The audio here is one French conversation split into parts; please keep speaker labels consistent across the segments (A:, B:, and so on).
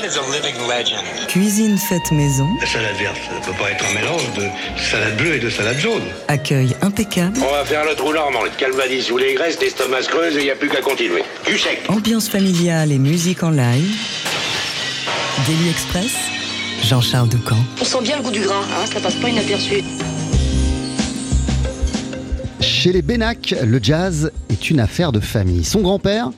A: man is a living legend.
B: Cuisine faite maison.
C: La salade verte, ça peut pas être un mélange de salade bleue et de salade jaune.
B: Accueil impeccable.
D: On va faire le trou normand, le calvadis ou les graisses, l'estomac creuse et il n'y a plus qu'à continuer. Du sec.
B: Ambiance familiale et musique en live. Daily Express. Jean-Charles Doucan.
E: On sent bien le goût du gras, hein, ça passe pas inaperçu.
F: Chez les Bénac, le jazz est une affaire de famille. Son grand-père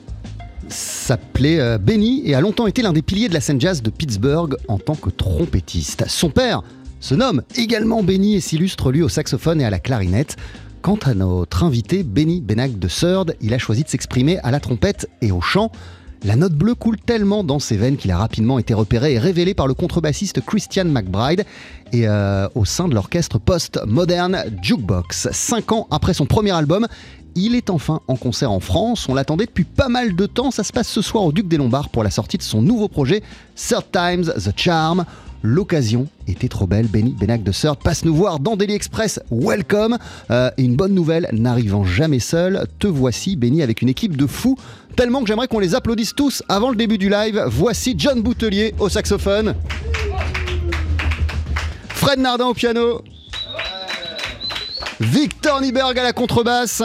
F: s'appelait euh, Benny et a longtemps été l'un des piliers de la scène jazz de Pittsburgh en tant que trompettiste. Son père se nomme également Benny et s'illustre lui au saxophone et à la clarinette. Quant à notre invité, Benny Benac de Surd, il a choisi de s'exprimer à la trompette et au chant. La note bleue coule tellement dans ses veines qu'il a rapidement été repéré et révélé par le contrebassiste Christian McBride et euh, au sein de l'orchestre post-moderne Jukebox. Cinq ans après son premier album, il est enfin en concert en France. On l'attendait depuis pas mal de temps. Ça se passe ce soir au Duc des Lombards pour la sortie de son nouveau projet, Third Times The Charm. L'occasion était trop belle. Benny Benac de Third passe nous voir dans Daily Express. Welcome. Euh, une bonne nouvelle, n'arrivant jamais seul, te voici, Benny, avec une équipe de fous. Tellement que j'aimerais qu'on les applaudisse tous avant le début du live. Voici John Boutelier au saxophone. Fred Nardin au piano. Victor Nieberg à la contrebasse.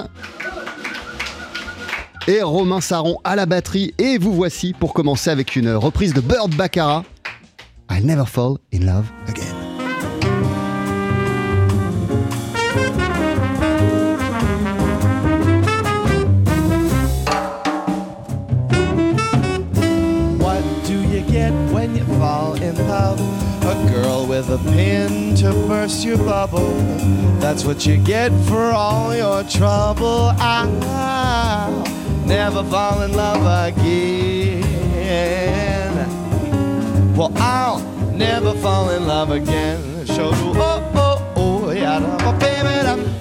F: Et Romain Saron à la batterie. Et vous voici pour commencer avec une reprise de Bird Baccarat. I'll never fall in love again.
G: What do you get when you fall in love? A girl with a pin to burst your bubble. That's what you get for all your trouble. I'll never fall in love again. Well, I'll never fall in love again. Show oh, oh, oh, yeah, oh, baby.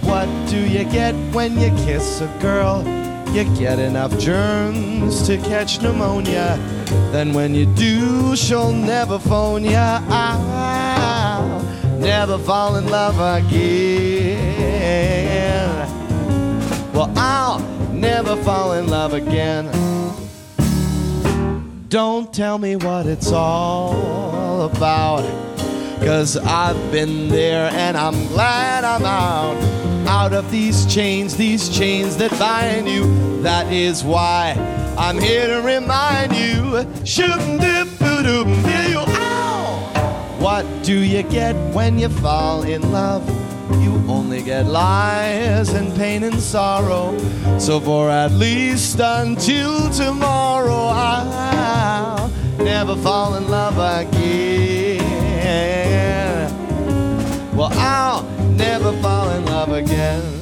G: What do you get when you kiss a girl? You get enough germs to catch pneumonia. Then when you do, she'll never phone ya. I'll never fall in love again. Well, I'll never fall in love again. Don't tell me what it's all about. Cause I've been there and I'm glad I'm out. Out of these chains, these chains that bind you. That is why I'm here to remind you. Shouldn't it you ow? What do you get when you fall in love? Only get lies and pain and sorrow. So for at least until tomorrow, I'll never fall in love again. Well, I'll never fall in love again.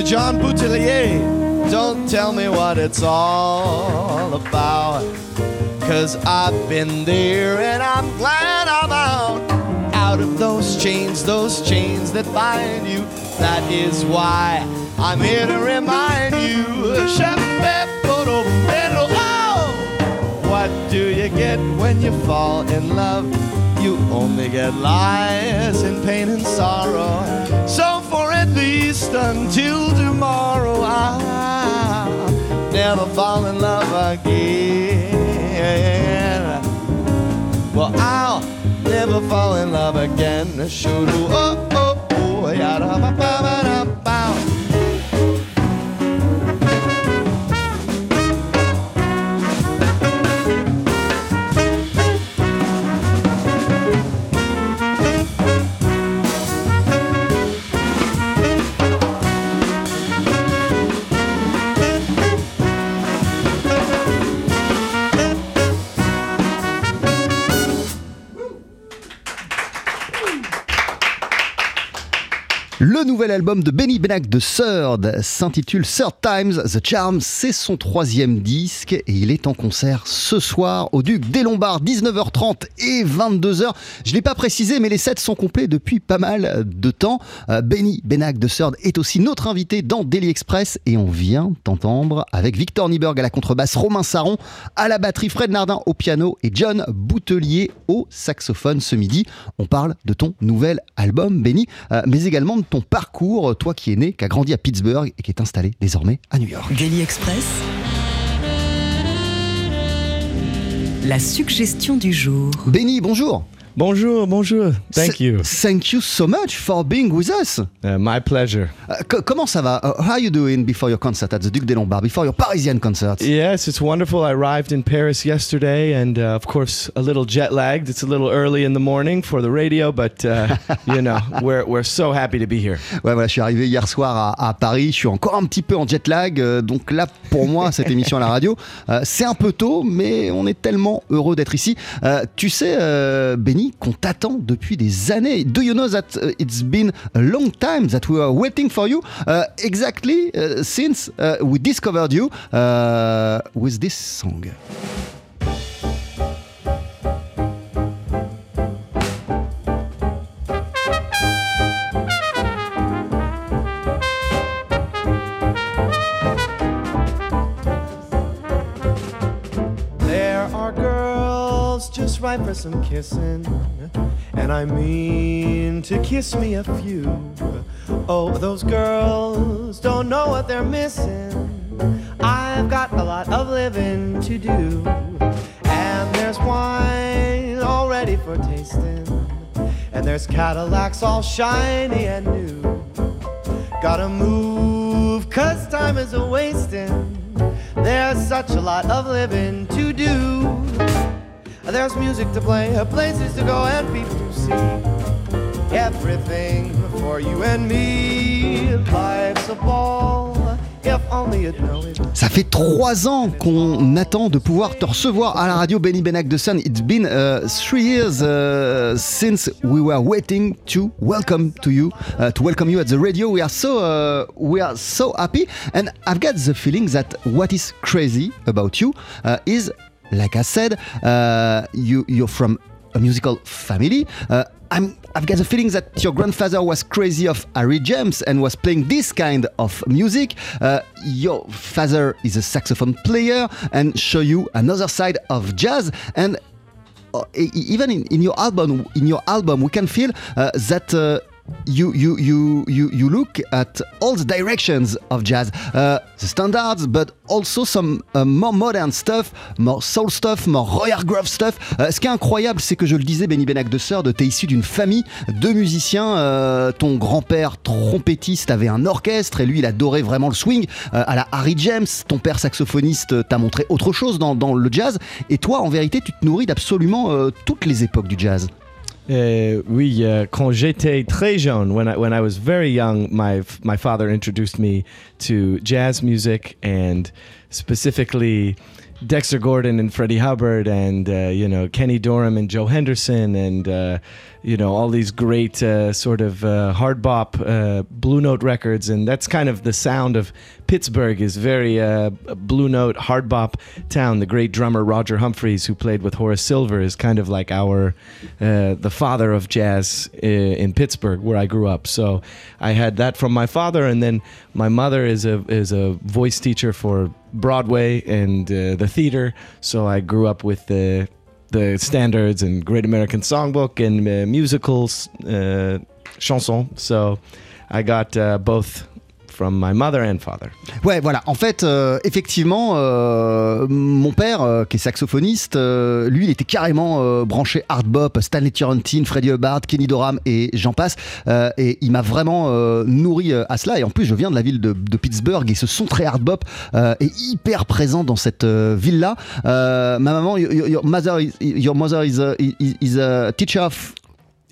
G: John Boutelier, don't tell me what it's all about. Cause I've been there and I'm glad I'm out. Out of those chains, those chains that bind you. That is why I'm here to remind you. Oh, What do you get when you fall in love? you only get lies and pain and sorrow. So at least until tomorrow, I'll never fall in love again. Well, I'll never fall in love again. Shoo oh oh oh, yada ba ba ba da bow.
F: Le nouvel album de Benny Benac de Third s'intitule Third Times The Charm. C'est son troisième disque et il est en concert ce soir au Duc des Lombards, 19h30 et 22h. Je ne l'ai pas précisé, mais les sets sont complets depuis pas mal de temps. Euh, Benny Benac de Third est aussi notre invité dans Daily Express et on vient d'entendre avec Victor Nieberg à la contrebasse, Romain Saron à la batterie, Fred Nardin au piano et John Boutelier au saxophone ce midi. On parle de ton nouvel album, Benny, euh, mais également de ton parcours, toi qui es né, qui a grandi à Pittsburgh et qui est installé désormais à New York.
B: Daily Express. La suggestion du jour.
F: Benny, bonjour.
G: Bonjour, bonjour. Thank
F: Th-
G: you.
F: Thank you so much for being with us.
G: Uh, my pleasure.
F: Uh, co- comment ça va? Uh, how are you doing before your concert at the Duc des Lombards, before your Parisian concert?
G: Yes, it's wonderful. I arrived in Paris yesterday, and uh, of course, a little jet lagged. It's a little early in the morning for the radio, but uh, you know, we're we're so happy to be here.
F: Ouais, voilà, je suis arrivé hier soir à, à Paris. Je suis encore un petit peu en jet lag. euh, donc là, pour moi, cette émission à la radio, euh, c'est un peu tôt, mais on est tellement heureux d'être ici. Euh, tu sais, euh, Qu'on t'attend depuis des années. Do you know that uh, it's been a long time that we are waiting for you? Uh, exactly uh, since we discovered you with this song.
G: There are girls just right for some kissing, and I mean to kiss me a few. Oh, those girls don't know what they're missing. I've got a lot of living to do, and there's wine all ready for tasting, and there's Cadillacs all shiny and new. Gotta move, cause time is a wasting. There's such a lot of living to do. There's music to play, places to go, and people to see. Everything for you and me. Life's a ball.
F: Ça fait trois ans qu'on attend de pouvoir te recevoir à la radio Benny Benac de Sun. It's been uh, three years uh, since we were waiting to welcome to you, uh, to welcome you at the radio. We are so uh, we are so happy, and I've got the feeling that what is crazy about you uh, is, like I said, uh, you you're from a musical family. Uh, I'm, I've got the feeling that your grandfather was crazy of Harry James and was playing this kind of music. Uh, your father is a saxophone player and show you another side of jazz. And uh, even in, in your album, in your album, we can feel uh, that. You, you, you, you, you look at all the directions of jazz, uh, the standards, but also some uh, more modern stuff, more soul stuff, more Royal Grove stuff. Uh, ce qui est incroyable, c'est que je le disais, Benny Benac de Sœur, t'es issu d'une famille de musiciens. Euh, ton grand-père trompettiste avait un orchestre et lui, il adorait vraiment le swing. Euh, à la Harry James, ton père saxophoniste t'a montré autre chose dans, dans le jazz. Et toi, en vérité, tu te nourris d'absolument euh, toutes les époques du jazz.
G: Euh, oui, euh, quand j'étais très jeune, when I, when I was very young, my, my father introduced me to jazz music and specifically Dexter Gordon and Freddie Hubbard and, uh, you know, Kenny Dorham and Joe Henderson and, uh, you know, all these great uh, sort of uh, hard bop uh, Blue Note records. And that's kind of the sound of Pittsburgh is very uh, Blue Note hard bop town. The great drummer Roger Humphreys, who played with Horace Silver, is kind of like our uh, the father of jazz in Pittsburgh, where I grew up. So I had that from my father, and then my mother is a is a voice teacher for Broadway and uh, the theater. So I grew up with the
H: the standards and Great American Songbook and uh, musicals, uh, chansons. So I got uh, both from my mother and father.
F: Ouais, voilà. En fait, euh, effectivement, euh, mon père, euh, qui est saxophoniste, lui, il était carrément branché hard bop, Stanley Turrentine, Freddie Hubbard, Kenny Dorham et j'en passe. Et il m'a vraiment nourri à cela. Et en plus, je viens de la ville de, Pittsburgh et ce son très hard bop est hyper présent dans cette ville-là. Ma maman, your, your mother, is, your is a teacher of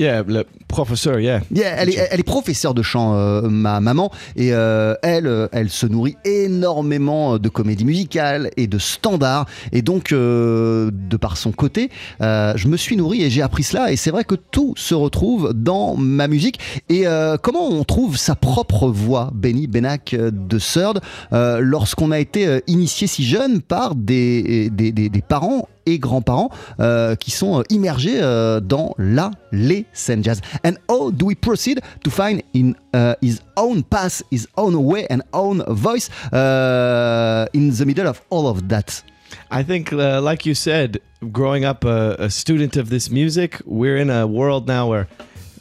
H: Yeah, le professeur, yeah.
F: Yeah, elle, est, elle est professeure de chant, euh, ma maman, et euh, elle, euh, elle se nourrit énormément de comédie musicale et de standards, et donc euh, de par son côté, je me suis nourri et j'ai appris cela, et c'est vrai que tout se retrouve dans ma musique. Et comment on trouve sa propre voix, Benny Benac de Surd, lorsqu'on a été initié si jeune par des, des, des- des parents et grands-parents euh, qui sont euh, immergés euh, dans la, les scènes jazz. And how do we proceed to find in uh, his own path, his own way and own voice uh, in the middle of all of that?
H: I think, uh, like you said, growing up a, a student of this music, we're in a world now where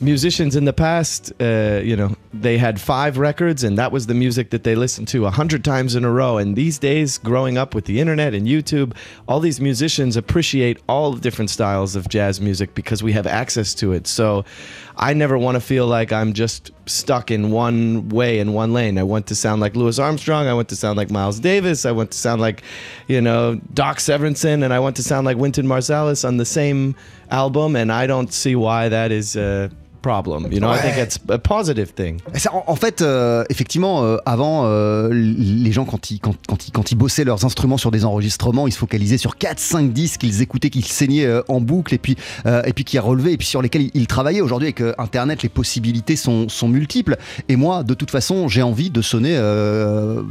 H: musicians in the past, uh, you know, they had five records and that was the music that they listened to a hundred times in a row. And these days, growing up with the internet and YouTube, all these musicians appreciate all the different styles of jazz music because we have access to it. So I never want to feel like I'm just stuck in one way in one lane. I want to sound like Louis Armstrong. I want to sound like Miles Davis. I want to sound like, you know, Doc Severinsen, and I want to sound like Wynton Marsalis on the same album. And I don't see why that is a problem. You know, I think it's a positive thing.
F: En, en fait, euh, effectivement, euh, avant, euh, les gens, quand ils, quand, quand, ils, quand ils bossaient leurs instruments sur des enregistrements, ils se focalisaient sur 4-5 disques qu'ils écoutaient, qu'ils saignaient en boucle et puis, et puis qui relevaient et puis sur lesquels ils, ils travaillaient. Aujourd'hui, avec Internet, les possibilités sont, sont multiples. Et moi, de toute façon, j'ai envie de sonner.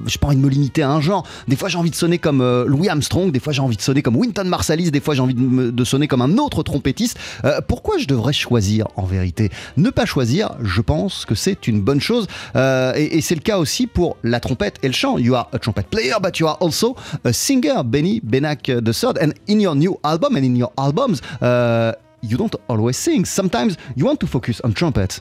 F: J'ai pas envie de me limiter à un genre. Des fois, j'ai envie de sonner comme Louis Armstrong. Des fois, j'ai envie de sonner comme Wynton Marsalis. Des fois, j'ai envie de, me- de sonner comme un autre trompettiste. Pourquoi je devrais choisir en vérité Ne pas choisir, je pense que c'est une bonne chose. Euh, et c'est le cas aussi pour la trompette et le chant. You are a trumpet player, but you are also a singer, Benny Benak third. And in your new album and in your albums, uh, you don't always sing. Sometimes you want to focus on trumpet.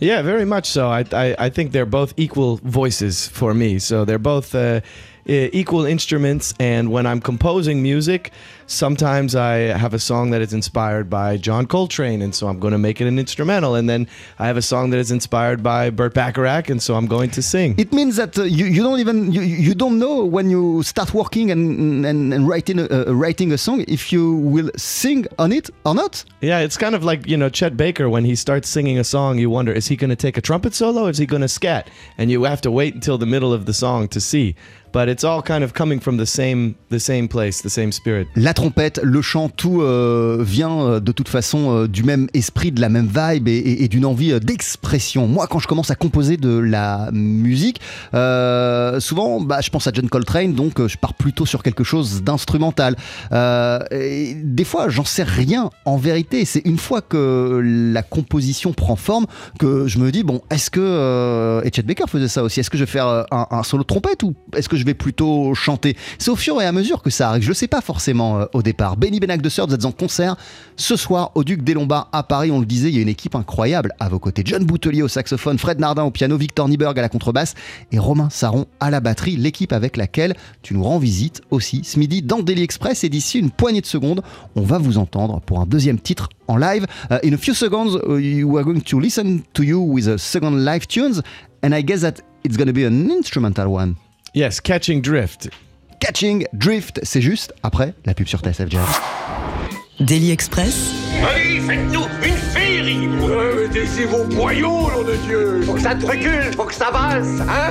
H: Yeah, very much so. I, I, I think they're both equal voices for me. So they're both uh, equal instruments. And when I'm composing music, sometimes I have a song that is inspired by John Coltrane, and so I'm going to make it an instrumental. And then I have a song that is inspired by Burt Bacharach, and so I'm going to sing.
F: It means that uh, you, you don't even you, you don't know when you start working and and, and writing a, uh, writing a song if you will sing on it or not.
H: Yeah, it's kind of like, you know, Chet Baker, when he starts singing a song, you wonder, is he going to take a trumpet solo? Is he going to scat? And you have to wait until the middle of the song to see. But it's all kind of coming from the same the same place, the same spirit.
F: La trompette, le chant, tout euh, vient euh, de toute façon euh, du même esprit, de la même vibe et, et- et d'une envie euh, d'expression. Moi, quand je commence à composer de la musique, euh, souvent, bah, je pense à John Coltrane, donc euh, je pars plutôt sur quelque chose d'instrumental. Des fois, j'en sais rien en vérité. C'est une fois que la composition prend forme que je me dis bon, est-ce que et Chet Baker faisait ça aussi? Est-ce que je vais faire un, un solo de trompette ou est-ce que je vais plutôt chanter C'est au fur et à mesure que ça arrive. Je le sais pas forcément euh, au départ. Benny Benac de Sœur, vous êtes en concert ce soir au Duc des Lombards à Paris. On le disait, il y a une équipe incroyable à vos côtés. John Boutelier au saxophone, Fred Nardin au piano, Victor Nieberg à la contrebasse et Romain Saron à la batterie. L'équipe avec laquelle tu nous rends visite aussi ce midi dans Daily Express. Et d'ici une poignée de secondes, on va vous entendre pour un deuxième titre en live. Uh, in a few seconds, uh, you are going to listen to you with a second live tunes. And I guess that it's going to be an instrumental one.
H: Yes, catching drift.
F: Catching Drift, c'est juste après la pub sur TSF Jazz.
B: Daily Express,
D: Allez, faites-nous une féerie Mettez vos boyaux, nom de Dieu Faut que ça te recule, faut que ça avance, hein?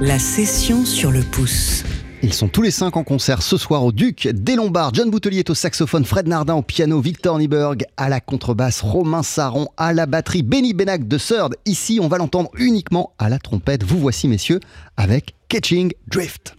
B: La session sur le pouce.
F: Ils sont tous les cinq en concert ce soir au Duc des Lombards. John Boutelier est au saxophone, Fred Nardin au piano, Victor Nieberg à la contrebasse, Romain Saron à la batterie, Benny Benac de Third. Ici, on va l'entendre uniquement à la trompette. Vous voici, messieurs, avec Catching Drift.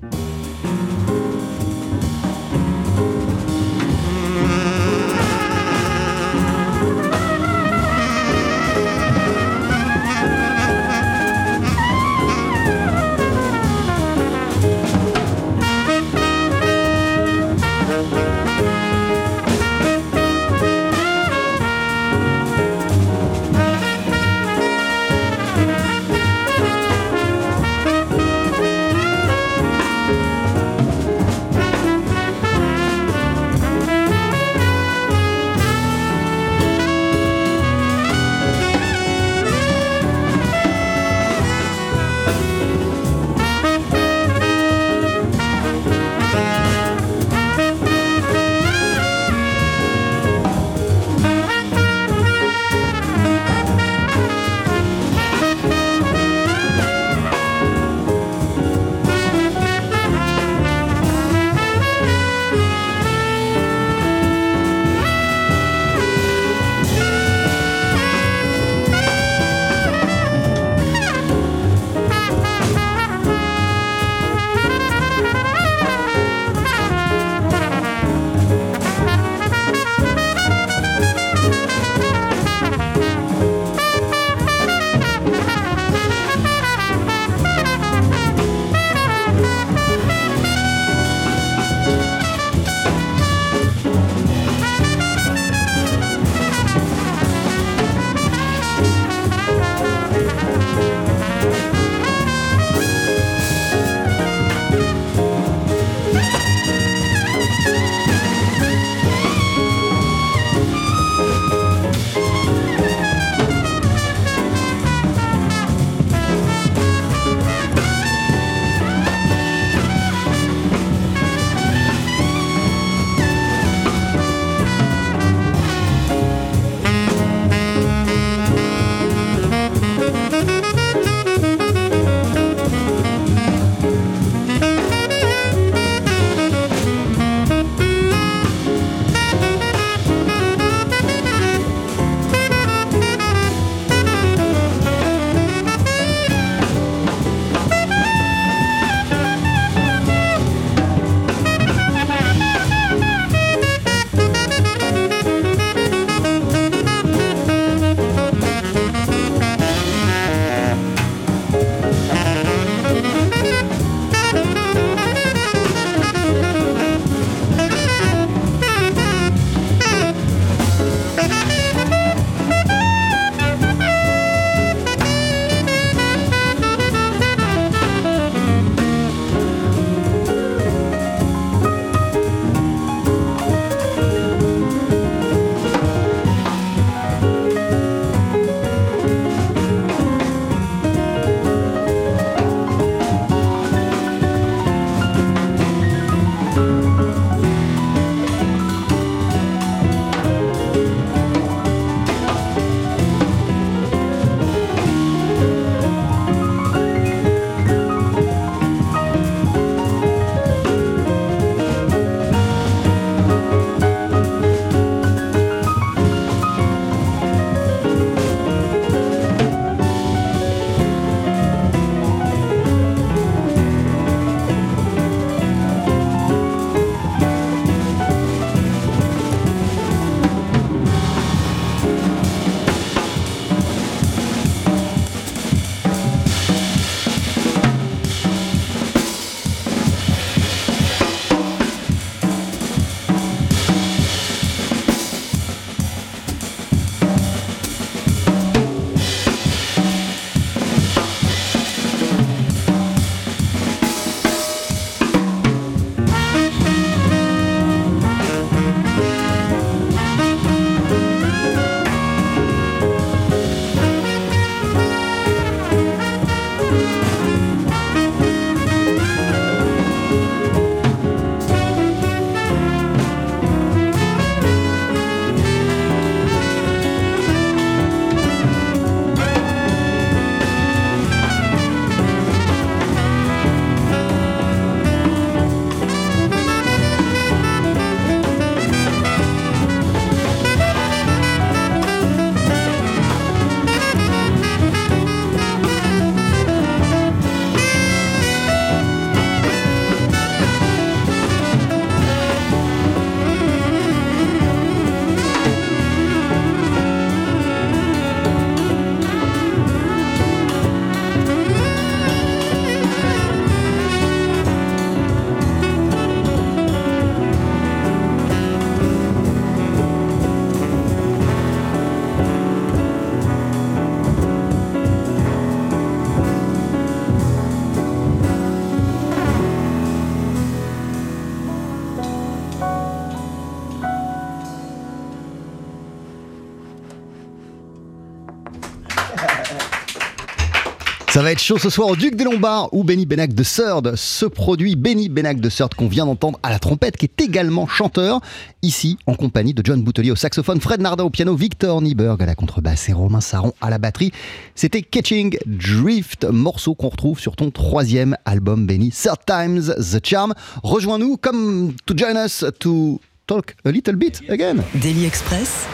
F: Chaud ce soir au Duc des Lombards ou Benny Benac de Third. Ce produit Benny Benac de Third qu'on vient d'entendre à la trompette, qui est également chanteur, ici en compagnie de John Boutelier au saxophone, Fred Nardin au piano, Victor Nieberg à la contrebasse et Romain Saron à la batterie. C'était Catching Drift, morceau qu'on retrouve sur ton troisième album Benny, Third Times the Charm. Rejoins-nous comme to join us to talk a little bit again.
B: Daily Express.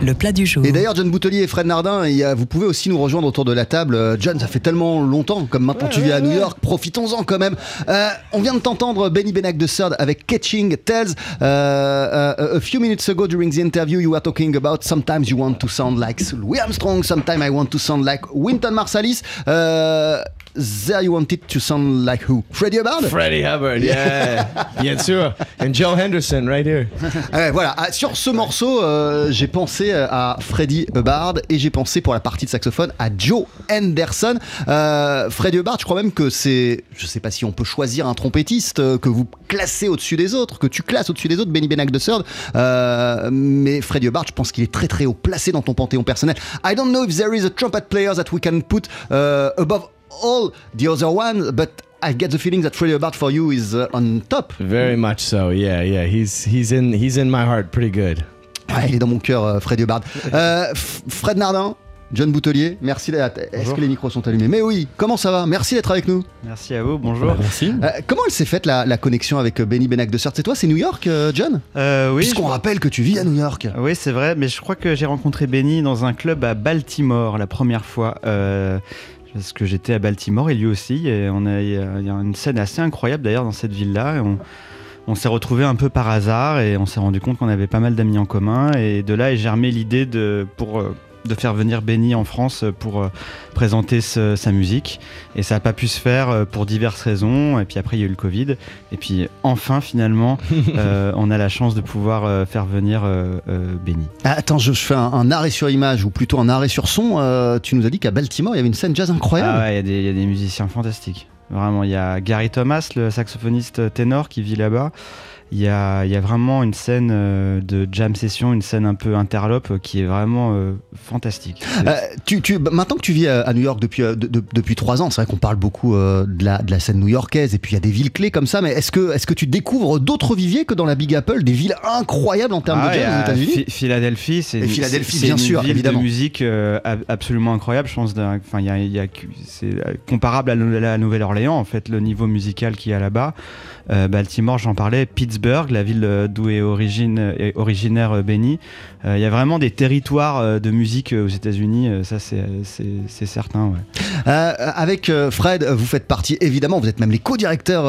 B: Le plat du jour.
F: Et d'ailleurs, John Boutelier et Fred Nardin, a- vous pouvez aussi nous rejoindre autour de la table. Euh, John, ça fait tellement longtemps, comme maintenant tu vis à New York, profitons-en quand même. Euh, on vient de t'entendre Benny Benac de Third avec Catching Tells. Euh, euh, a few minutes ago during the interview, you were talking about sometimes you want to sound like Louis Armstrong, sometimes I want to sound like Wynton Marsalis. There you wanted to sound like who? Freddie Hubbard?
G: Freddie Hubbard, yeah. Bien sûr. And Joe Henderson, right here.
F: Ouais, voilà, Ah, sur ce morceau, euh, j'ai pensé euh, à Freddie Hubbard et j'ai pensé pour la partie de saxophone à Joe Henderson. Euh, Freddie Hubbard, je crois même que c'est, je sais pas si on peut choisir un trompettiste que vous classez au-dessus des autres, que tu classes au-dessus des autres, Benny Benac de Third. Euh, mais Freddie Hubbard, je pense qu'il est très très haut placé dans ton panthéon personnel. I don't know if there is a trumpet player that we can put uh, above all the other ones, but I get the feeling that Freddie Hubbard for you is uh, on top.
G: Very much so. Yeah, yeah. He's he's in he's in my heart pretty good.
F: Ouais, il est dans mon cœur, euh, Fred Hubbard. Euh, Fred Nardin, John Boutelier, merci d'être. Est-ce que les micros sont allumés? Mais oui, comment ça va? Merci d'être avec nous.
A: Merci à vous, bonjour.
I: Merci.
F: Euh, comment elle s'est faite la, la connexion avec Benny Benac de Surt C'est toi, c'est New York, euh, John?
A: Euh, oui,
F: Puisqu'on
A: je-
F: rappelle que tu vis à New York.
A: oui c'est vrai, mais je crois que j'ai rencontré Benny dans un club à Baltimore la première fois. Parce que j'étais à Baltimore et lui aussi. Et on a, il y a une scène assez incroyable d'ailleurs dans cette ville-là. On, on s'est retrouvés un peu par hasard et on s'est rendu compte qu'on avait pas mal d'amis en commun. Et de là est germé l'idée de, pour, euh, de faire venir Benny en France pour euh, présenter ce- sa musique. Et ça n'a pas pu se faire euh, pour diverses raisons. Et puis après, il y a eu le Covid. Et puis enfin, finalement, euh, on a la chance de pouvoir euh, faire venir euh, euh, Benny.
F: Ah, attends, je, je fais un, un arrêt sur image ou plutôt un arrêt sur son. Euh, tu nous as dit qu'à Baltimore, il y avait une scène jazz incroyable.
A: Ah ouais, il y a des- il y, a des musiciens fantastiques. Vraiment, il y a Gary Thomas, le saxophoniste ténor qui vit là-bas. Il y a, il y a vraiment une scène euh, de jam session, une scène un peu interlope euh, qui est vraiment euh, fantastique.
F: Euh, tu, tu- bah, maintenant que tu vis à, New York depuis, de- de- depuis trois ans, c'est vrai qu'on parle beaucoup euh, de, la, de la scène new-yorkaise et puis il y a des villes clés comme ça, mais est-ce que, est que tu découvres d'autres viviers que dans la Big Apple, des villes incroyables en termes
A: Ah
F: de
A: ouais,
F: jazz aux États-Unis?
A: Phi- Philadelphie, c'est une-
F: Philadelphie,
A: c'est
F: bien
A: une
F: sûr,
A: ville
F: évidemment.
A: de musique ab- absolument incroyable. Je pense, enfin, il y a, il y a que- c'est comparable à la la Nouvelle-Orléans en fait, le niveau musical qu'il y a là-bas. Euh, Baltimore, j'en parlais, Pittsburgh, la ville euh, d'où est, originaire euh, Benny. Il y a vraiment des territoires de musique aux États-Unis, ça c'est certain.
F: Avec Fred, vous faites partie, évidemment, vous êtes même les co-directeurs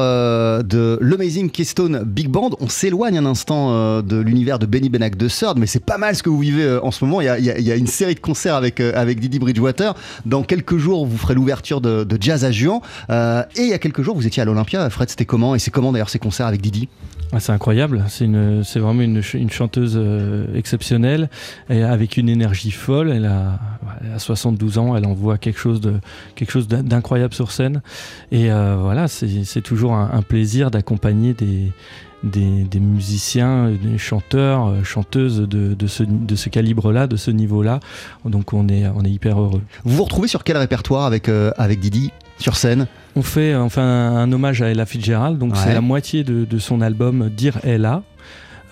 F: de l'Amazing Keystone Big Band. On s'éloigne un instant de l'univers de Benny Benac de Third, mais c'est pas mal ce que vous vivez en ce moment. Il y, a, une série de concerts avec, avec Didi Bridgewater. Dans quelques jours, vous ferez l'ouverture de, Jazz à Juan. Et il y a quelques jours, vous étiez à l'Olympia. Fred, c'était comment Et c'est comment d'ailleurs ces concerts avec Didi
I: Ah, c'est incroyable, c'est une, c'est vraiment une, ch- une chanteuse euh, exceptionnelle, et avec une énergie folle. Elle a, elle a 72 ans, elle envoie quelque chose de quelque chose d'in- d'incroyable sur scène. Et euh, voilà, c'est toujours un, un plaisir d'accompagner des, des, des musiciens, des chanteurs, euh, chanteuses de, de ce, de ce calibre-là, de ce niveau-là. Donc on est, on est hyper heureux.
F: Vous vous retrouvez sur quel répertoire avec, euh, avec Didi? Sur scène
I: On fait enfin un hommage à Ella Fitzgerald, donc
F: Ouais.
I: c'est la moitié de, de son album Dire Ella.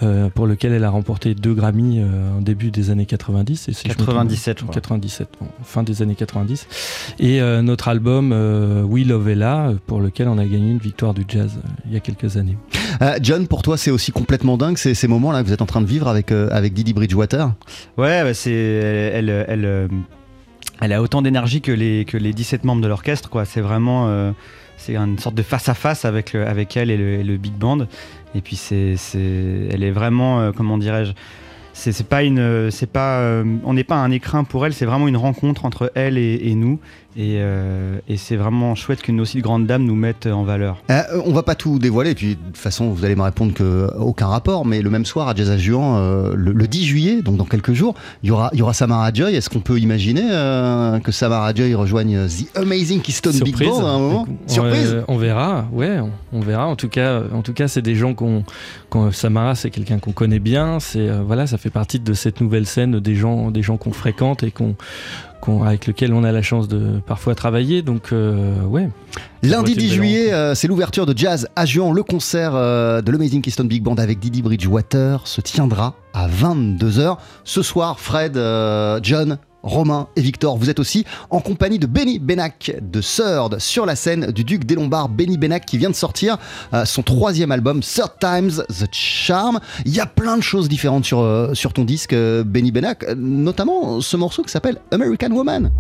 I: euh, pour lequel elle a remporté deux Grammy euh, en début des années 90 et si je me trompe-
A: 97, je crois.
I: 97 bon, fin des années 90 et euh, notre album euh, We Love Ella pour lequel on a gagné une victoire du jazz euh, il y a quelques années
F: Euh, John, pour toi, c'est aussi complètement dingue ces, ces moments-là que vous êtes en train de vivre avec, euh, avec Didi Bridgewater?
A: Ouais, bah, c'est elle, elle, elle, euh, elle a autant d'énergie que les que les 17 membres de l'orchestre. C'est vraiment euh, c'est une sorte de face à face avec avec elle et le, big band. Et puis c'est elle est vraiment euh, comment dirais-je c'est c'est pas c'est pas euh, on n'est pas un écrin pour elle c'est vraiment une rencontre entre elle et nous Et, euh, et c'est vraiment chouette qu'une aussi grande dame nous mette en valeur.
F: Euh, on va pas tout dévoiler, puis de toute façon, vous allez me répondre que aucun rapport, mais le même soir à Jazz à Juan, euh, le, le 10 juillet, donc dans quelques jours, il y aura, il y aura Samara Joy. Est-ce qu'on peut imaginer euh, que Samara Joy rejoigne The Amazing Keystone Big
I: Surprise.
F: Band à un moment?
I: On-
F: Surprise
I: euh, on verra, ouais, on, on verra. En tout cas, en tout cas, c'est des gens qu'on, qu'on- Samara, c'est quelqu'un qu'on connaît bien. C'est euh, voilà, ça fait partie de cette nouvelle scène des gens, des gens qu'on fréquente et qu'on- avec lesquels on a la chance de parfois travailler. Donc, euh, ouais.
F: Lundi
I: Ouais, c'est
F: 10
I: une belle
F: juillet, euh, c'est l'ouverture de Jazz à Juan. Le concert euh, de l'Amazing Keystone Big Band avec Didi Bridgewater se tiendra à 22h. Ce soir, Fred, John, Romain et Victor, vous êtes aussi en compagnie de Benny Benac de Third sur la scène du Duc des Lombards. Benny Benac qui vient de sortir euh, son troisième album, Third Times The Charm. Il y a plein de choses différentes sur, euh, sur ton disque, euh, Benny Benac, notamment ce morceau qui s'appelle American Woman.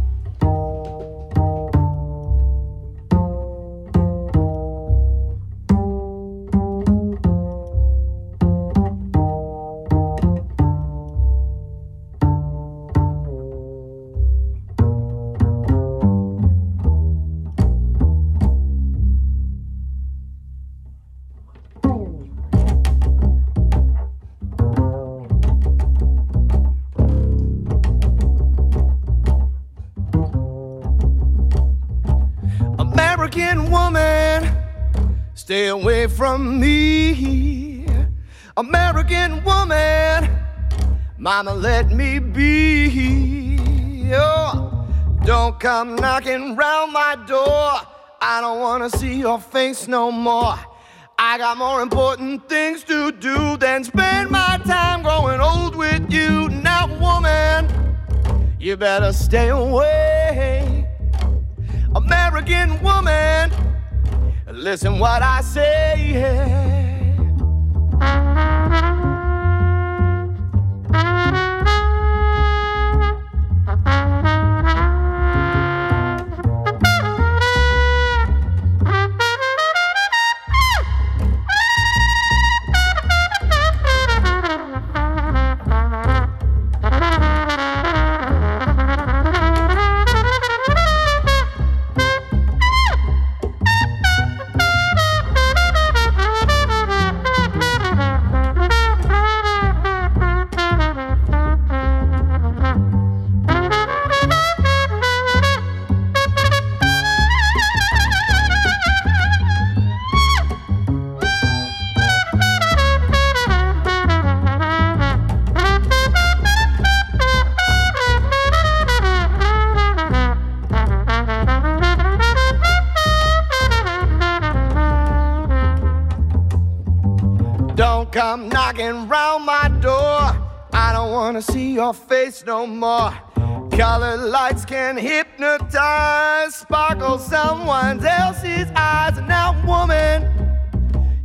G: From me. American woman, mama, let me be. Oh, don't come knocking round my door. I don't wanna see your face no more. I got more important things to do than spend my time growing old with you. Now, woman, you better stay away. American woman, listen what I say. Don't face no more. Colored lights can hypnotize, sparkle someone else's eyes. And now, woman,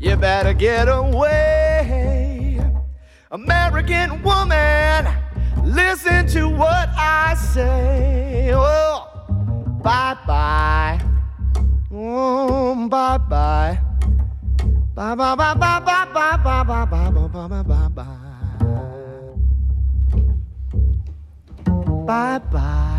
G: you better get away. American woman, listen to what I say. Oh, bye bye. Oh, bye bye. Bye bye bye bye bye bye bye bye bye bye bye bye bye.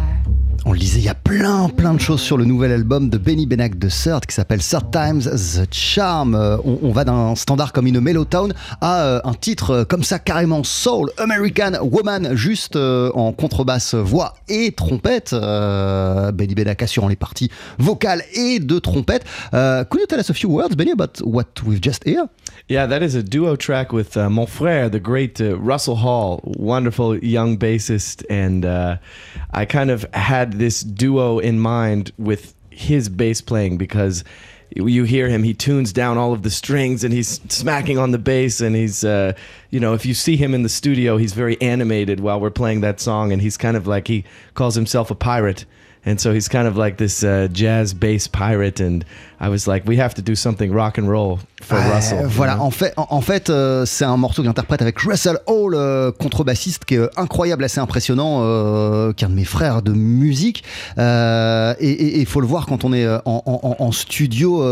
F: On le disait, il y a plein, plein de choses sur le nouvel album de Benny Benac de Third qui s'appelle Third Times The Charm. Euh, on, va d'un standard comme une Mellowtown à euh, un titre euh, comme ça carrément soul, American Woman, juste en contrebasse, voix et trompette. Benny Benac assurant les parties vocales et de trompette. Could you tell us a few words, Benny, about what we've just heard?
H: Yeah, that is a duo track with uh, Mon Frère, the great uh, Russell Hall, wonderful young bassist. And uh, I kind of had this duo in mind with his bass playing because you hear him, he tunes down all of the strings and he's smacking on the bass. And he's, uh, you know, if you see him in the studio, he's very animated while we're playing that song. And he's kind of like, he calls himself a pirate. And so he's kind of like this uh, jazz bass pirate, and I was like, we have to do something rock and roll for
F: Ouais,
H: Russell.
F: Voilà, en fait, en, en fait euh, c'est un morceau qu'il interprète avec Russell Hall, euh, contrebassiste, qui est incroyable, assez impressionnant, euh, qui est un de mes frères de musique. Et il faut le voir quand on est en, en- en studio,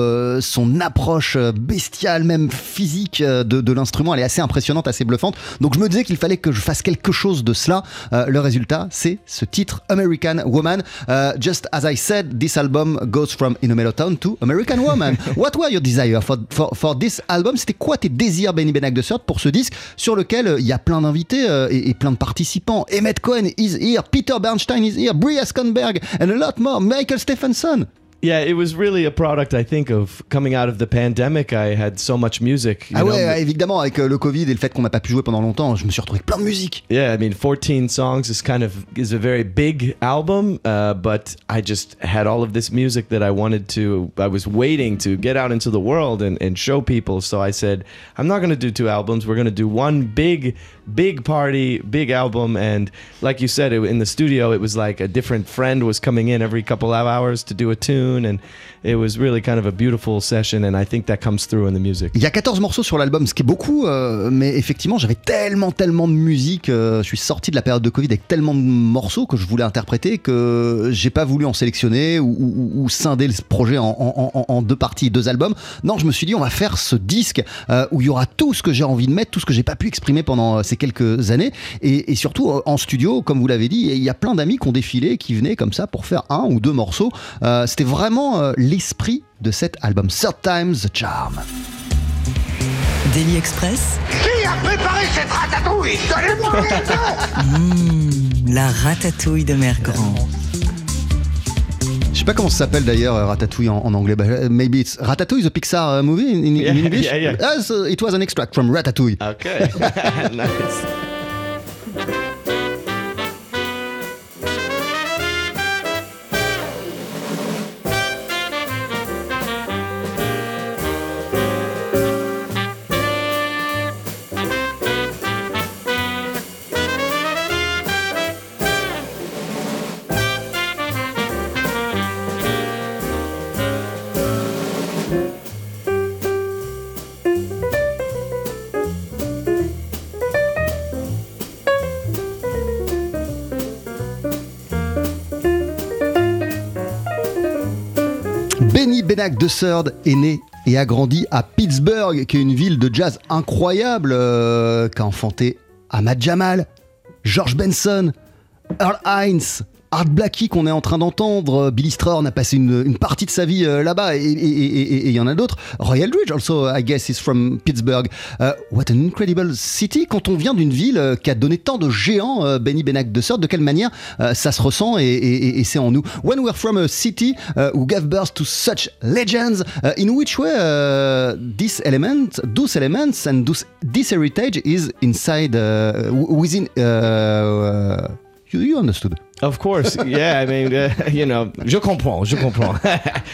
F: son approche bestiale, même physique de, de l'instrument, elle est assez impressionnante, assez bluffante. Donc je me disais qu'il fallait que je fasse quelque chose de cela. Le résultat, c'est ce titre, American Woman. Just as I said, this album goes from In a Mellow Town to American Woman. What were your desires for, for, for this album? C'était quoi tes désirs, Benny Benac de Third, pour ce disque sur lequel euh, il y a plein d'invités euh, et, et plein de participants? Emmett Cohen is here, Peter Bernstein is here, Brie Askenberg, and a lot more, Michael Stephenson.
H: Yeah, it was really a product, I think, of coming out of the pandemic. I had so much music. you
F: Ah
H: know,
F: ouais, ouais, évidemment, avec euh, le Covid et le fait qu'on n'a pas pu jouer pendant longtemps, je me suis retrouvé avec plein de musique.
H: Yeah, I mean, 14 songs is kind of is a very big album, uh, but I just had all of this music that I wanted to. I was waiting to get out into the world and, and show people. So I said, I'm not going to do two albums. We're going to do one big, big party, big album. And like you said, it, in the studio, it was like a different friend was coming in every couple of hours to do a tune, and it was really kind of a beautiful session. And I think that comes through in the music.
F: Il y a 14 morceaux sur l'album, ce qui est beaucoup, euh, mais effectivement, j'avais tellement, tellement de musique. euh, je suis sorti de la période de Covid avec tellement de morceaux que je voulais interpréter que j'ai pas voulu en sélectionner ou, ou- ou scinder le projet en, en- en- en deux parties, deux albums. Non, je me suis dit, on va faire ce disque euh, où il y aura tout ce que j'ai envie de mettre, tout ce que j'ai pas pu exprimer pendant euh, ces quelques années. Et, et surtout, euh, en studio, comme vous l'avez dit, il y a plein d'amis qui ont défilé, qui venaient comme ça pour faire un ou deux morceaux. Euh, C'était vraiment l'esprit de cet album, Third Times the Charm.
B: Daily Express,
D: Qui a préparé cette ratatouille?
B: Hmm, la ratatouille de Mère Grand.
F: Je sais pas comment ça s'appelle d'ailleurs euh, Ratatouille en, en anglais. Bah, euh, maybe it's Ratatouille, the Pixar uh, movie in, in,
H: Yeah,
F: in English?
H: yeah, yeah.
F: Ah, so it was an extract from Ratatouille.
H: Okay, nice.
F: De est né et a grandi à Pittsburgh, qui est une ville de jazz incroyable, euh, qui a enfanté Ahmad Jamal, George Benson, Earl Hines, Art Blakey qu'on est en train d'entendre, Billy Strayhorn a passé une, partie de sa vie euh, là-bas et il y en a d'autres. Royal Bridge also, I guess, is from Pittsburgh. Uh, what an incredible city. Quand on vient d'une ville euh, qui a donné tant de géants, euh, Benny Benac de Third, de quelle manière euh, ça se ressent et, c'est en nous. When we're from a city who gave birth to such legends, uh, in which way uh, this element, those elements and this heritage is inside, uh, within, you, you understood.
H: Of course, yeah. I mean, uh, you know, je comprends, je comprends.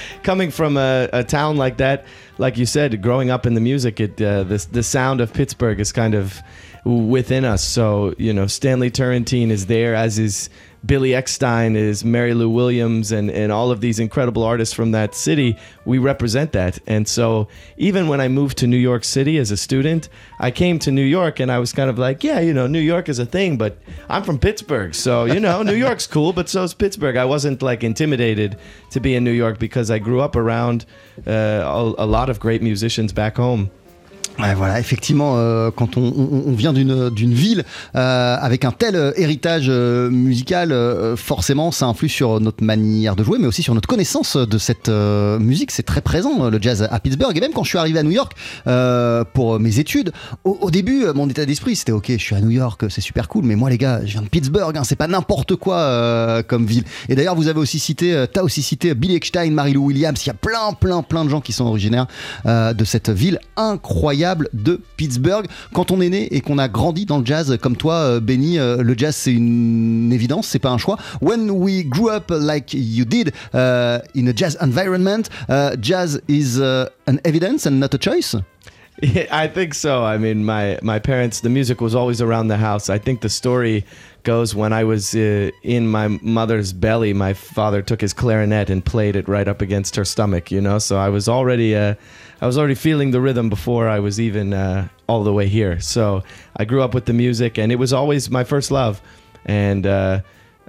H: Coming from a, a town like that, like you said, growing up in the music, it uh, the the sound of Pittsburgh is kind of within us. So you know, Stanley Turrentine is there, as is Billy Eckstein, is Mary Lou Williams, and and all of these incredible artists from that city. We represent that, and so even when I moved to New York City as a student, I came to New York and I was kind of like, yeah, you know, New York is a thing, but I'm from Pittsburgh, so you know, New York's cool, but so is Pittsburgh. I wasn't like intimidated to be in New York because I grew up around uh, a, a lot of great musicians back home.
F: Ouais, voilà, effectivement, euh, quand on, on- on vient d'une ville euh, avec un tel euh, héritage euh, musical, euh, forcément, ça influe sur notre manière de jouer, mais aussi sur notre connaissance de cette euh, musique. C'est très présent, le jazz à Pittsburgh. Et même quand je suis arrivé à New York pour mes études, au, au début, mon état d'esprit, c'était OK, je suis à New York, c'est super cool, mais moi, les gars, je viens de Pittsburgh, hein, c'est pas n'importe quoi comme ville. Et d'ailleurs, vous avez aussi cité, t'as aussi cité Billy Eckstein, Mary-Lou Williams. Il y a plein, plein, plein de gens qui sont originaires de cette ville incroyable de Pittsburgh. Quand on est né et qu'on a grandi dans le jazz comme toi, euh, Benny, euh, le jazz c'est une évidence, c'est pas un choix. When we grew up like you did uh, in a jazz environment, uh, jazz is uh, an evidence and not a choice?
H: Yeah, I think so. I mean, my my parents, the music was always around the house. I think the story goes when I was uh, in my mother's belly, my father took his clarinet and played it right up against her stomach. You know, so I was already uh, I was already feeling the rhythm before I was even uh, all the way here. So I grew up with the music, and it was always my first love, and.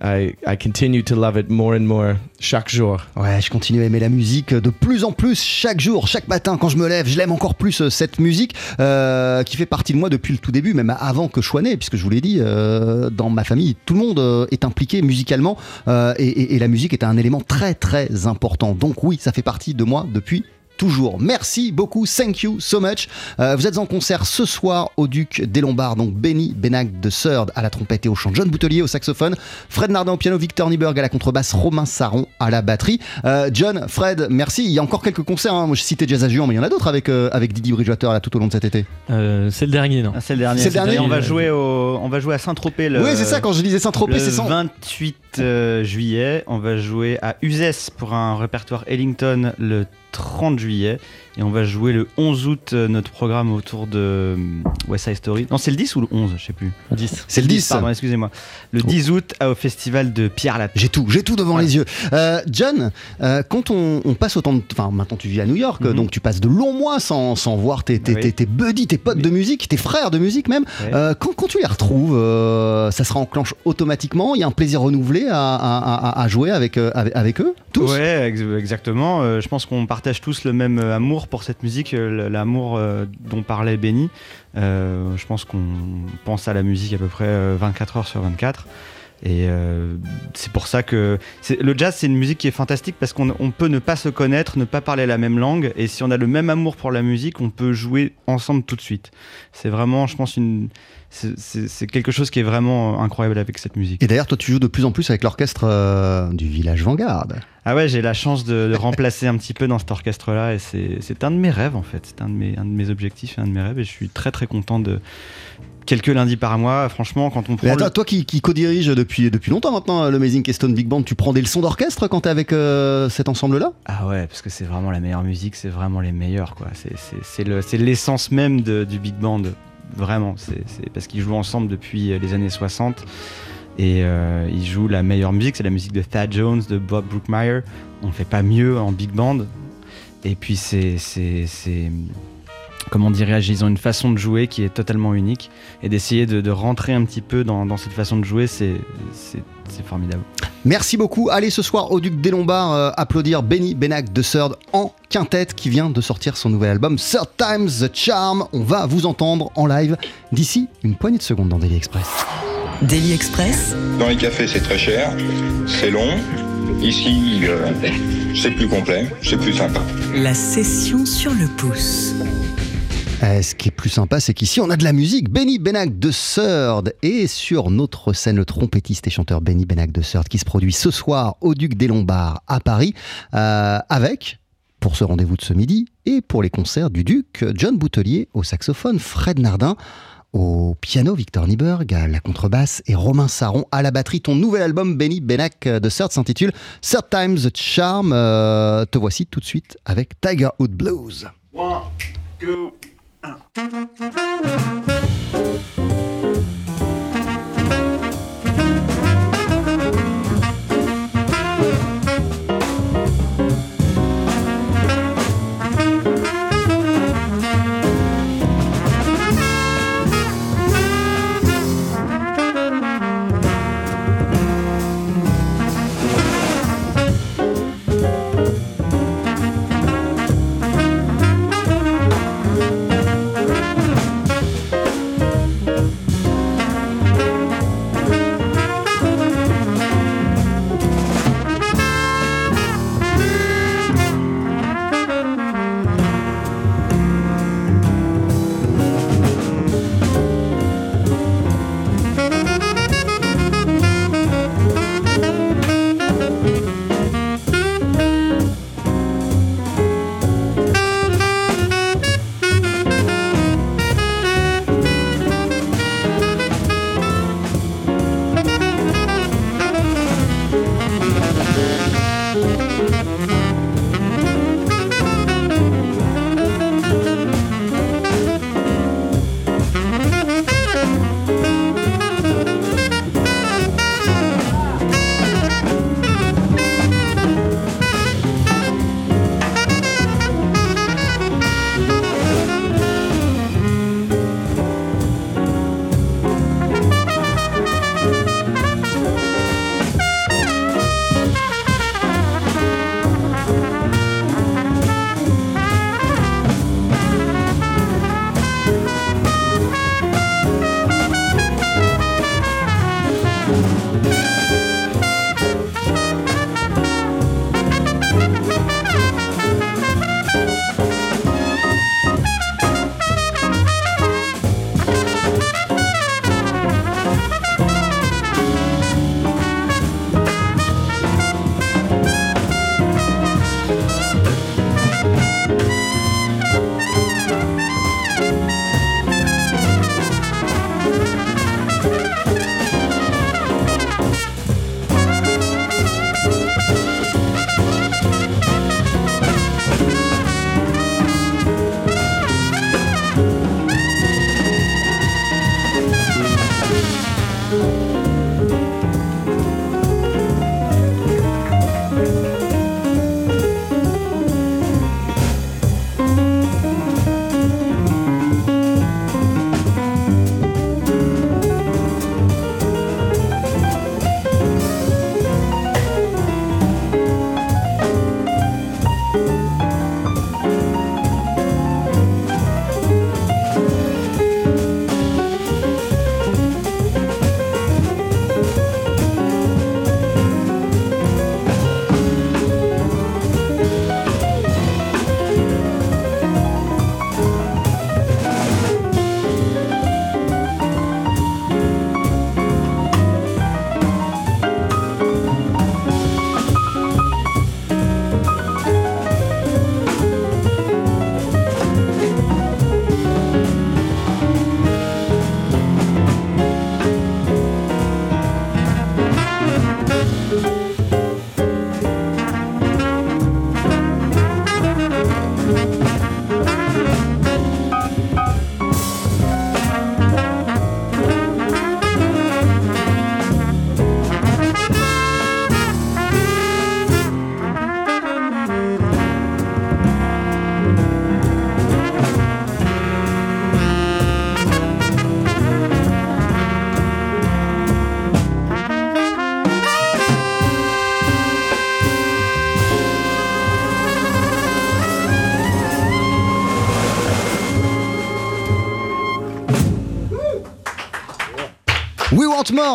H: I, I continue to love it more and more chaque jour.
F: Ouais, je continue à aimer la musique de plus en plus chaque jour, chaque matin quand je me lève, je l'aime encore plus euh, cette musique euh, qui fait partie de moi depuis le tout début, même avant que je sois né, puisque je vous l'ai dit, euh, dans ma famille, tout le monde est impliqué musicalement et- et la musique est un élément très très important. Donc oui, ça fait partie de moi depuis toujours. Merci beaucoup, thank you so much. Euh, vous êtes en concert ce soir au Duc des Lombards, donc Benny Benag de Surd à la trompette et au chant, John Boutelier au saxophone, Fred Nardin au piano, Victor Nieberg à la contrebasse, Romain Saron à la batterie. Euh, John, Fred, merci. Il y a encore quelques concerts. hein. Moi, je citais Jazz à Juan, mais il y en a d'autres avec, euh, avec Didi Bridgewater là, tout au long de cet été.
I: Euh, c'est le dernier, non?
A: Ah, c'est le dernier.
F: C'est le dernier.
A: On va jouer au, on va jouer à Saint-Tropez le.
F: oui, c'est ça, quand je disais Saint-Tropez, c'est ça.
A: 28 euh, juillet, on va jouer à Uzès pour un répertoire Ellington le 30 juillet. Et on va jouer le 11 août euh, notre programme autour de euh, West Side Story. Non, c'est le 10 ou le 11, je sais plus.
I: 10.
F: C'est le 10.
A: Pardon, excusez-moi. Le 10 août au festival de Pierre Lapin.
F: J'ai tout, j'ai tout devant les yeux. Euh, John, euh, quand on, on passe autant de. Enfin, maintenant tu vis à New York,
A: Mhm.
F: donc tu passes de longs mois sans, sans voir tes, tes,
A: Oui.
F: tes, tes buddies, tes potes de musique, tes frères de musique même.
A: Ouais.
F: Euh, quand, quand tu les retrouves, euh, ça se enclenche automatiquement Il y a un plaisir renouvelé à, à- à- à jouer avec, euh, avec, avec eux Tous?
A: Ouais, ex- exactement. Euh, je pense qu'on partage tous le même amour pour cette musique, euh, l'amour euh, dont parlait Benny. Euh, je pense qu'on pense à la musique à peu près euh, 24 heures sur 24. Et c'est pour ça que le jazz, c'est une musique qui est fantastique parce qu'on on peut ne pas se connaître, ne pas parler la même langue. Et si on a le même amour pour la musique, on peut jouer ensemble tout de suite. C'est vraiment, je pense, c'est- quelque chose qui est vraiment incroyable avec cette musique.
F: Et d'ailleurs, toi, tu joues de plus en plus avec l'orchestre du village Vanguard.
A: Ah ouais, j'ai la chance de, de remplacer un petit peu dans cet orchestre-là et c'est un de mes rêves en fait. C'est un, de mes- un de mes objectifs et un de mes rêves et je suis très très content de quelques lundis par mois. Franchement, quand on prend le-
F: toi qui, qui co-dirige depuis, depuis longtemps maintenant euh, le Amazing Keystone Big Band, tu prends des leçons d'orchestre quand t'es avec euh, cet ensemble-là?
A: Ah ouais, parce que c'est vraiment la meilleure musique, c'est vraiment les meilleurs quoi. C'est- C'est le- l'essence même de- du big band, vraiment. C'est c'est parce qu'ils jouent ensemble depuis euh, les années 60 et euh, ils jouent la meilleure musique, c'est la musique de Thad Jones, de Bob Brookmeyer. On fait pas mieux en big band. Et puis c'est comment dirais-je, ils ont une façon de jouer qui est totalement unique et d'essayer de, rentrer un petit peu dans, cette façon de jouer, c'est formidable.
F: Merci beaucoup. Allez ce soir au Duc des Lombards euh, applaudir Benny Benac de Third en quintette qui vient de sortir son nouvel album Third Times the Charm. On va vous entendre en live d'ici une poignée de secondes dans Daily Express.
B: Daily Express,
J: Dans les cafés, c'est très cher, c'est long. Ici, euh, c'est plus complet, c'est plus sympa.
B: la session sur le pouce.
F: Euh, ce qui est plus sympa, c'est qu'ici on a de la musique. Benny Benac de Third et sur notre scène le trompettiste et chanteur Benny Benac de Third qui se produit ce soir au Duc des Lombards à Paris euh, avec pour ce rendez-vous de ce midi et pour les concerts du Duc, John Boutelier au saxophone, Fred Nardin au piano, Victor Nieberg à la contrebasse et Romain Saron à la batterie. Ton nouvel album Benny Benac de Third s'intitule Third Times Charm. Euh, te voici tout de suite avec Tiger Hood Blues.
J: Thank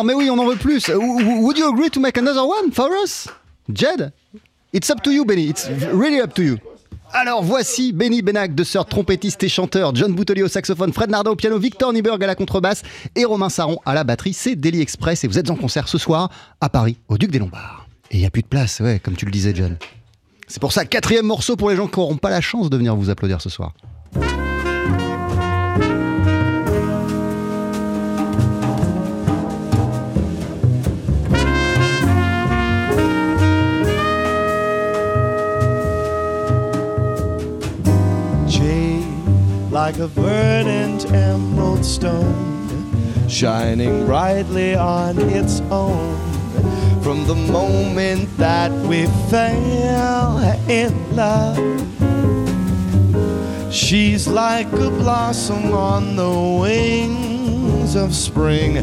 F: Mais oui, on en veut plus. Would you agree to make another one for us? Jed? It's up to you, Benny. It's really up to you. Alors voici Benny Benac, de sœur trompettiste et chanteur, John Boutelier au saxophone, Fred Nardin au piano, Victor Nieberg à la contrebasse et Romain Saron à la batterie. C'est Daily Express et vous êtes en concert ce soir à Paris, au Duc des Lombards. Et il n'y a plus de place, ouais, comme tu le disais, John. C'est pour ça, quatrième morceau pour les gens qui n'auront pas la chance de venir vous applaudir ce soir.
G: Like a verdant emerald stone, shining brightly on its own. From the moment that we fell in love, she's like a blossom on the wings of spring,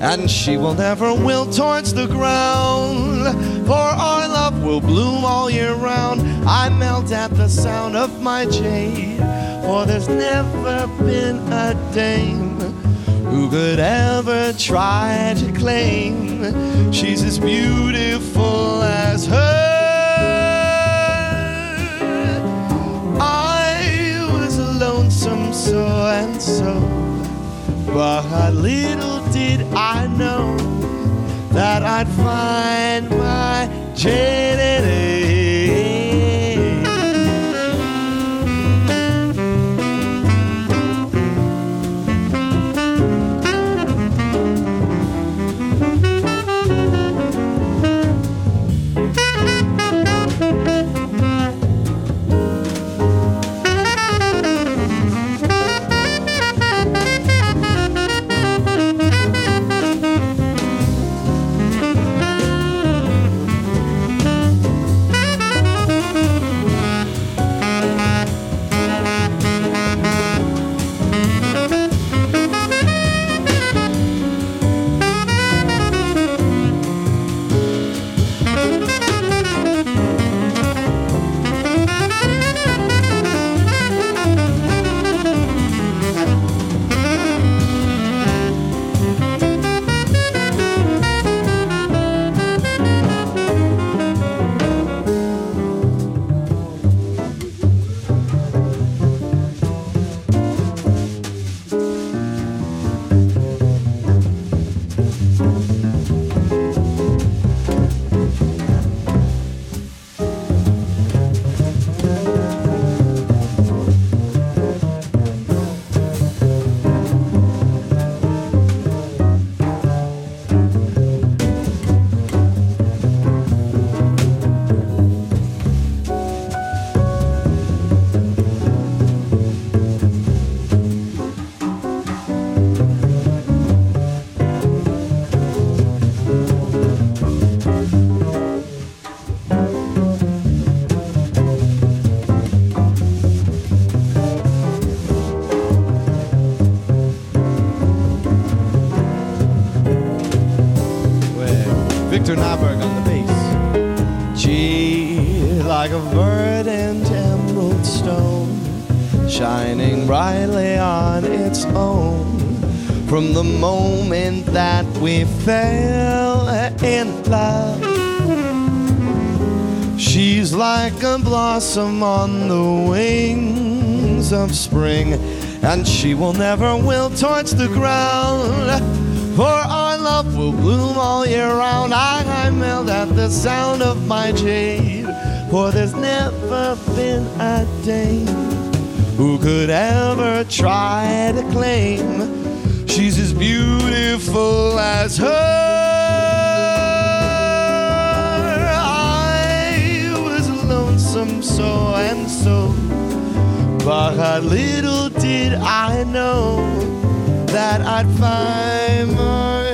G: and she will never wilt towards the ground. For our love will bloom all year round. I melt at the sound of my jade, for there's never been a dame who could ever try to claim she's as beautiful as her. I was lonesome so and so, but little did I know that I'd find my Jane. Shining brightly on its own. From the moment that we fell in love, she's like a blossom on the wings of spring, and she will never wilt towards the ground. For our love will bloom all year round. I, I melt at the sound of my jade. For there's never been a dame who could ever try to claim she's as beautiful as her. I was lonesome so and so, but little did I know that I'd find my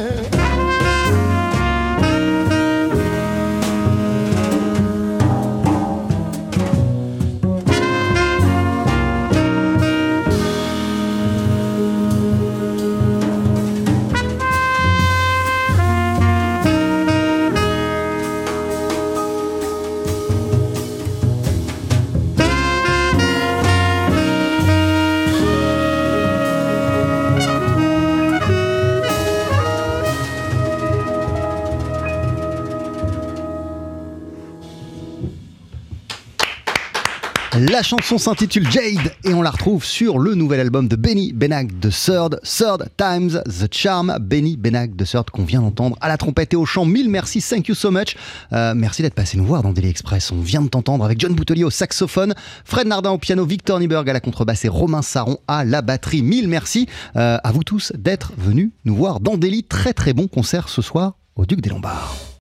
F: La chanson s'intitule Jade et on la retrouve sur le nouvel album de Benny Benag de Third, Third Times the Charm. Benny Benag de Third qu'on vient d'entendre à la trompette et au chant. Mille merci, thank you so much. Euh, merci d'être passé nous voir dans Daily Express. On vient de t'entendre avec John Boutelier au saxophone, Fred Nardin au piano, Victor Nieberg à la contrebasse et Romain Saron à la batterie. Mille merci euh, à vous tous d'être venus nous voir dans Daily. Très très bon concert ce soir au Duc des Lombards.